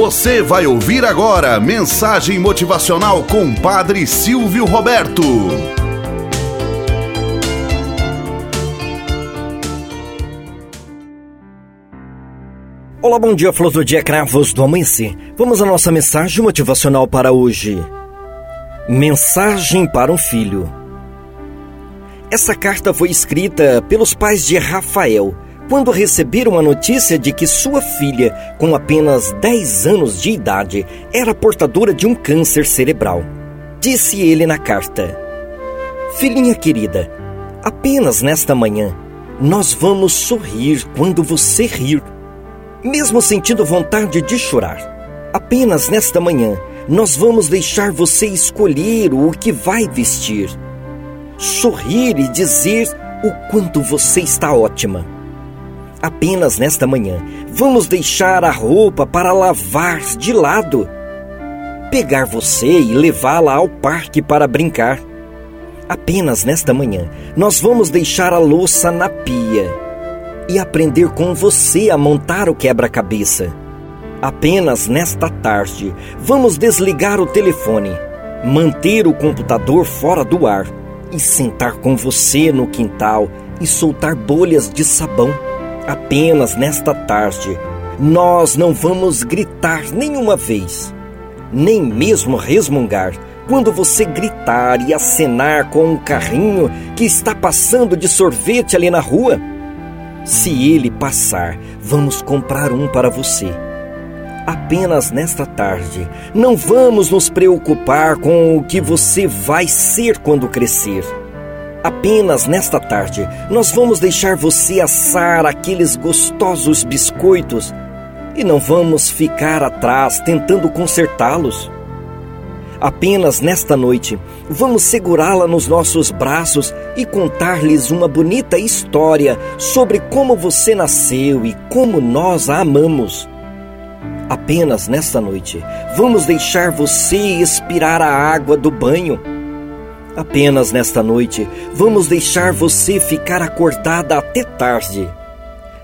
Você vai ouvir agora mensagem motivacional com Padre Silvio Roberto. Olá, bom dia, flor do dia, cravos do amanhecer. Vamos à nossa mensagem motivacional para hoje. Mensagem para um filho. Essa carta foi escrita pelos pais de Rafael quando receberam a notícia de que sua filha, com apenas 10 anos de idade, era portadora de um câncer cerebral. Disse ele na carta: Filhinha querida, apenas nesta manhã nós vamos sorrir quando você rir, mesmo sentindo vontade de chorar. Apenas nesta manhã nós vamos deixar você escolher o que vai vestir. Sorrir e dizer o quanto você está ótima Apenas nesta manhã, vamos deixar a roupa para lavar de lado. Pegar você e levá-la ao parque para brincar. Apenas nesta manhã, nós vamos deixar a louça na pia e aprender com você a montar o quebra-cabeça. Apenas nesta tarde, vamos desligar o telefone, manter o computador fora do ar e sentar com você no quintal e soltar bolhas de sabão apenas nesta tarde, nós não vamos gritar nenhuma vez, nem mesmo resmungar quando você gritar e acenar com um carrinho que está passando de sorvete ali na rua. Se ele passar, vamos comprar um para você. Apenas nesta tarde, não vamos nos preocupar com o que você vai ser quando crescer Apenas nesta tarde, nós vamos deixar você assar aqueles gostosos biscoitos e não vamos ficar atrás tentando consertá-los. Apenas nesta noite, vamos segurá-la nos nossos braços e contar-lhes uma bonita história sobre como você nasceu e como nós a amamos. Apenas nesta noite, vamos deixar você expirar a água do banho Apenas nesta noite vamos deixar você ficar acordada até tarde,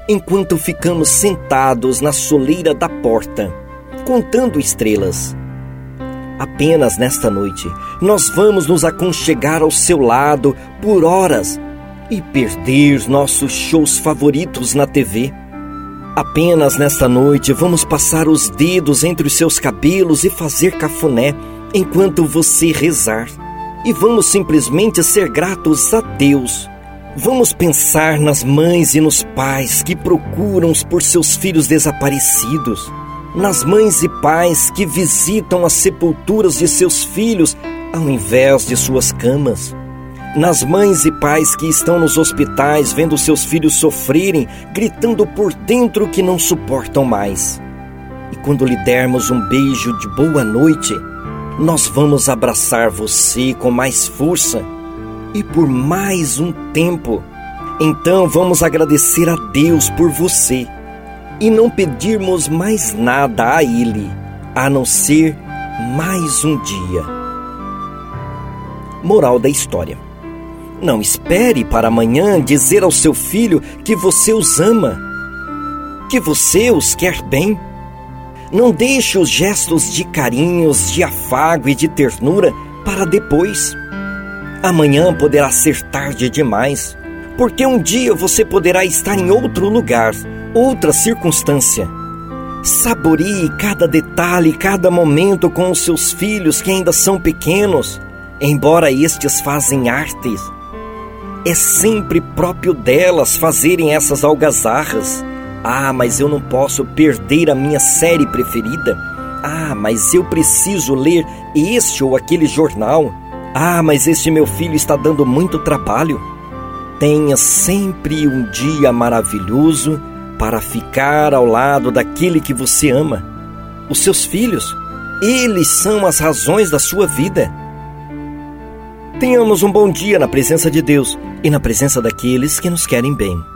enquanto ficamos sentados na soleira da porta, contando estrelas. Apenas nesta noite nós vamos nos aconchegar ao seu lado por horas e perder nossos shows favoritos na TV. Apenas nesta noite vamos passar os dedos entre os seus cabelos e fazer cafuné enquanto você rezar e vamos simplesmente ser gratos a Deus. Vamos pensar nas mães e nos pais que procuram por seus filhos desaparecidos, nas mães e pais que visitam as sepulturas de seus filhos ao invés de suas camas, nas mães e pais que estão nos hospitais vendo seus filhos sofrerem, gritando por dentro que não suportam mais. E quando lhe dermos um beijo de boa noite, nós vamos abraçar você com mais força e por mais um tempo. Então vamos agradecer a Deus por você e não pedirmos mais nada a Ele, a não ser mais um dia. Moral da história: Não espere para amanhã dizer ao seu filho que você os ama, que você os quer bem não deixe os gestos de carinhos, de afago e de ternura para depois. Amanhã poderá ser tarde demais, porque um dia você poderá estar em outro lugar, outra circunstância. Saborie cada detalhe, cada momento com os seus filhos que ainda são pequenos, embora estes fazem artes. É sempre próprio delas fazerem essas algazarras ah, mas eu não posso perder a minha série preferida. Ah, mas eu preciso ler este ou aquele jornal. Ah, mas este meu filho está dando muito trabalho. Tenha sempre um dia maravilhoso para ficar ao lado daquele que você ama. Os seus filhos, eles são as razões da sua vida. Tenhamos um bom dia na presença de Deus e na presença daqueles que nos querem bem.